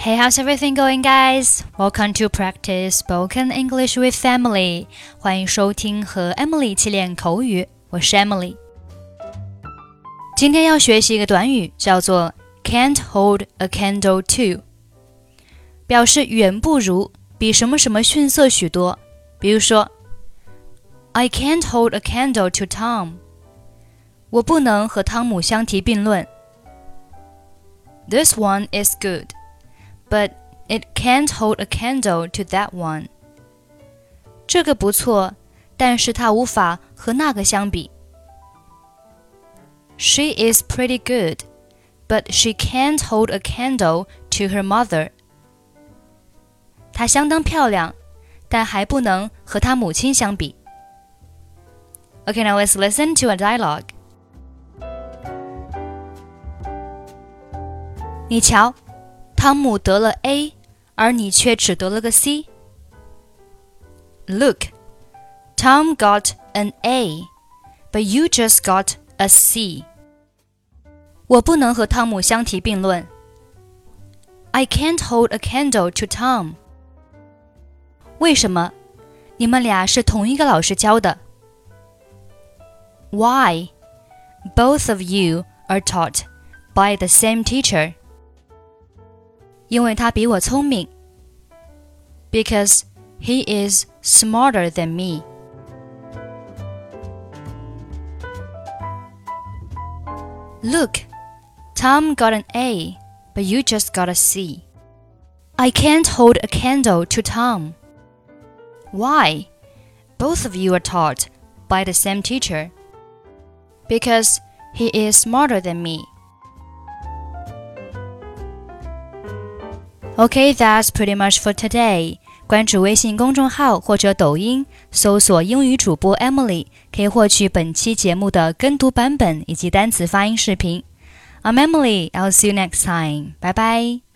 Hey, how's everything going, guys? Welcome to practice spoken English with Emily. 欢迎收听和 Emily 一起练口语，我是 Emily。今天要学习一个短语，叫做 "can't hold a candle to"，表示远不如，比什么什么逊色许多。比如说，I can't hold a candle to Tom。我不能和汤姆相提并论。This one is good but it can't hold a candle to that one. 这个不错，但是它无法和那个相比。She is pretty good, but she can't hold a candle to her mother. 她相当漂亮，但还不能和她母亲相比。Okay, now let's listen to a dialogue. 你瞧。 汤姆得了 A，而你却只得了个 C。Look, Tom got an A, but you just got a C. 我不能和汤姆相提并论。I can't hold a candle to Tom. 为什么？你们俩是同一个老师教的。Why? Both of you are taught by the same teacher. 因为他比我聪明。Because he is smarter than me. Look, Tom got an A, but you just got a C. I can't hold a candle to Tom. Why? Both of you are taught by the same teacher. Because he is smarter than me. Okay, that's pretty much for today. 关注微信公众号或者抖音，搜索英语主播 Emily，可以获取本期节目的跟读版本以及单词发音视频。I'm Emily. I'll see you next time. Bye bye.